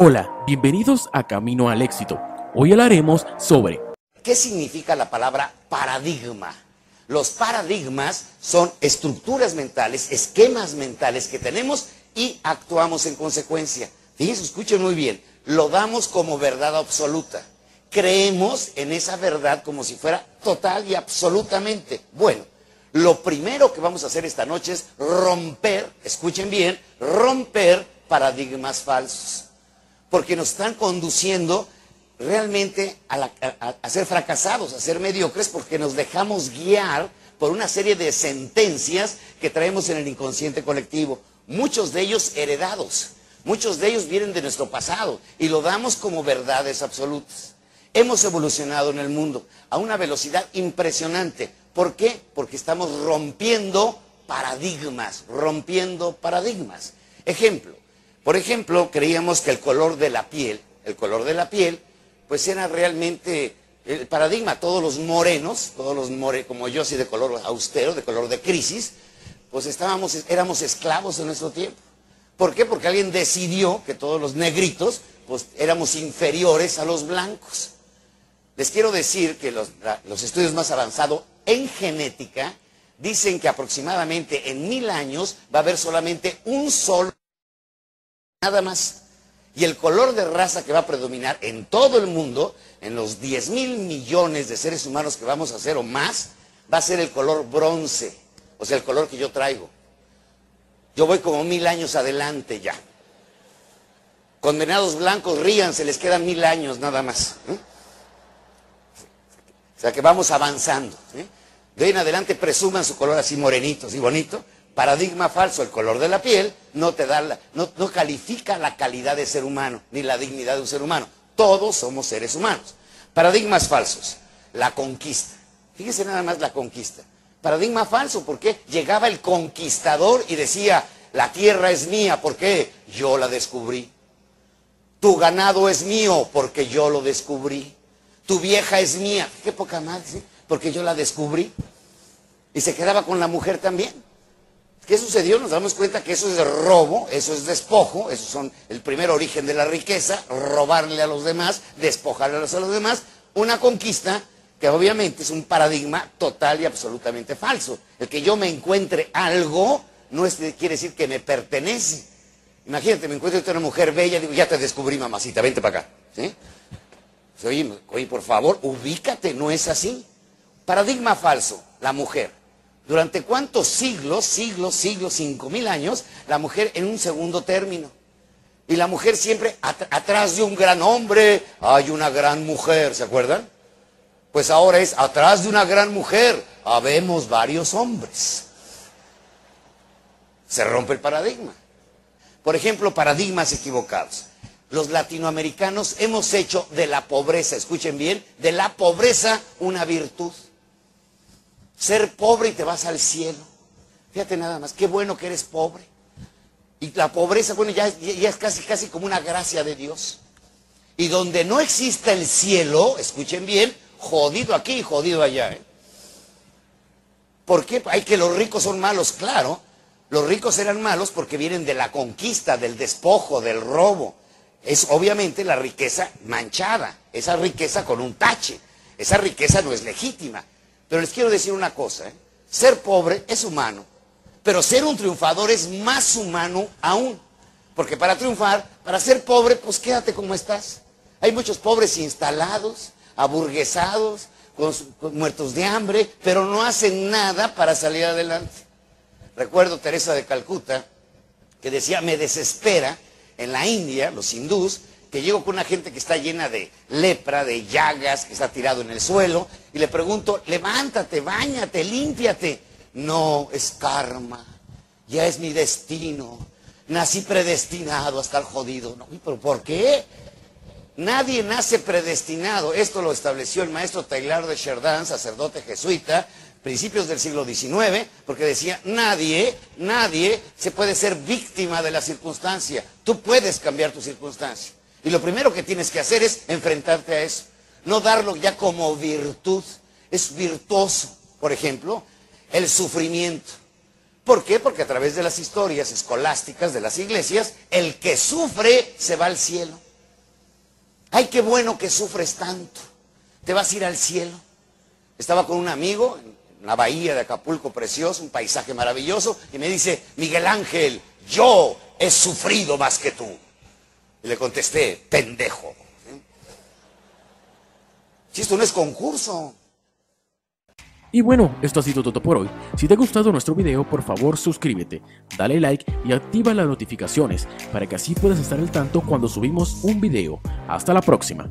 Hola, bienvenidos a Camino al Éxito. Hoy hablaremos sobre ¿Qué significa la palabra paradigma? Los paradigmas son estructuras mentales, esquemas mentales que tenemos y actuamos en consecuencia. Fíjense, escuchen muy bien, lo damos como verdad absoluta. Creemos en esa verdad como si fuera total y absolutamente. Bueno, lo primero que vamos a hacer esta noche es romper, escuchen bien, romper paradigmas falsos. Porque nos están conduciendo realmente a, ser fracasados, a ser mediocres, porque nos dejamos guiar por una serie de sentencias que traemos en el inconsciente colectivo. Muchos de ellos heredados, muchos de ellos vienen de nuestro pasado y lo damos como verdades absolutas. Hemos evolucionado en el mundo a una velocidad impresionante. ¿Por qué? Porque estamos rompiendo paradigmas, rompiendo paradigmas. Ejemplo, por ejemplo, creíamos que el color de la piel, el color de la piel, pues era realmente el paradigma. Todos los morenos, todos los more, como yo, sí de color austero, de color de crisis, pues estábamos, éramos esclavos en nuestro tiempo. ¿Por qué? Porque alguien decidió que todos los negritos, pues éramos inferiores a los blancos. Les quiero decir que los, los estudios más avanzados en genética dicen que aproximadamente en mil años va a haber solamente un solo, nada más. Y el color de raza que va a predominar en todo el mundo, en los 10 mil millones de seres humanos que vamos a hacer o más, va a ser el color bronce, o sea, el color que yo traigo. Yo voy como mil años adelante ya. Condenados blancos, rían, se les quedan mil años nada más. ¿eh? O sea que vamos avanzando. ¿eh? De ahí en adelante presuman su color así morenito, así bonito. Paradigma falso, el color de la piel no te da la- no, califica la calidad de ser humano, ni la dignidad de un ser humano. Todos somos seres humanos. Paradigmas falsos, la conquista. Fíjese nada más la conquista. Paradigma falso, porque llegaba el conquistador y decía, la tierra es mía, ¿por qué? Yo la descubrí. Tu ganado es mío porque yo lo descubrí. Tu vieja es mía. Qué poca madre, ¿sí? Porque yo la descubrí. Y se quedaba con la mujer también. ¿Qué sucedió? Nos damos cuenta que eso es robo, eso es despojo, eso son el primer origen de la riqueza, robarle a los demás, despojarle a los demás. Una conquista que obviamente es un paradigma total y absolutamente falso. El que yo me encuentre algo no quiere decir que me pertenece. Imagínate, me encuentro una mujer bella, digo, ya te descubrí, mamacita, vente para acá. ¿sí? Oye, oye, por favor, ubícate, no es así. Paradigma falso, la mujer. ¿Durante cuántos siglos, siglos, siglos, cinco mil años, la mujer en un segundo término? Y la mujer siempre at- atrás de un gran hombre hay una gran mujer, ¿se acuerdan? Pues ahora es atrás de una gran mujer habemos varios hombres. Se rompe el paradigma. Por ejemplo, paradigmas equivocados. los latinoamericanos hemos hecho de la pobreza, escuchen bien, de la pobreza una virtud. Ser pobre y te vas al cielo. Fíjate nada más, qué bueno que eres pobre. Y la pobreza, bueno, ya, es casi, casi como una gracia de Dios. Y donde no exista el cielo, escuchen bien, jodido aquí y jodido allá. ¿eh? ¿Por qué? Hay que los ricos son malos, claro. Los ricos eran malos porque vienen de la conquista, del despojo, del robo. Es obviamente la riqueza manchada, esa riqueza con un tache. Esa riqueza no es legítima. Pero les quiero decir una cosa, ¿eh? ser pobre es humano, pero ser un triunfador es más humano aún. Porque para triunfar, para ser pobre, pues quédate como estás. Hay muchos pobres instalados, aburguesados, muertos de hambre, pero no hacen nada para salir adelante. Recuerdo Teresa de Calcuta, que decía, me desespera en la India, los hindús, que llego con una gente que está llena de lepra, de llagas, que está tirado en el suelo, y le pregunto, levántate, bañate, límpiate. No, es karma, ya es mi destino, nací predestinado a estar jodido. ¿pero por qué? Nadie nace predestinado. Esto lo estableció el maestro Taylor de Chardin, sacerdote jesuita, principios del siglo XIX, porque decía, nadie, nadie se puede ser víctima de la circunstancia. Tú puedes cambiar tu circunstancia. Y lo primero que tienes que hacer es enfrentarte a eso. No darlo ya como virtud. Es virtuoso, por ejemplo, el sufrimiento. ¿Por qué? Porque a través de las historias escolásticas de las iglesias, el que sufre se va al cielo. Ay, qué bueno que sufres tanto. Te vas a ir al cielo. Estaba con un amigo en la bahía de Acapulco, precioso, un paisaje maravilloso, y me dice, Miguel Ángel, yo he sufrido más que tú. Y le contesté, pendejo. Si esto no es concurso. Y bueno, esto ha sido todo por hoy. Si te ha gustado nuestro video, por favor suscríbete, dale like y activa las notificaciones para que así puedas estar al tanto cuando subimos un video. Hasta la próxima.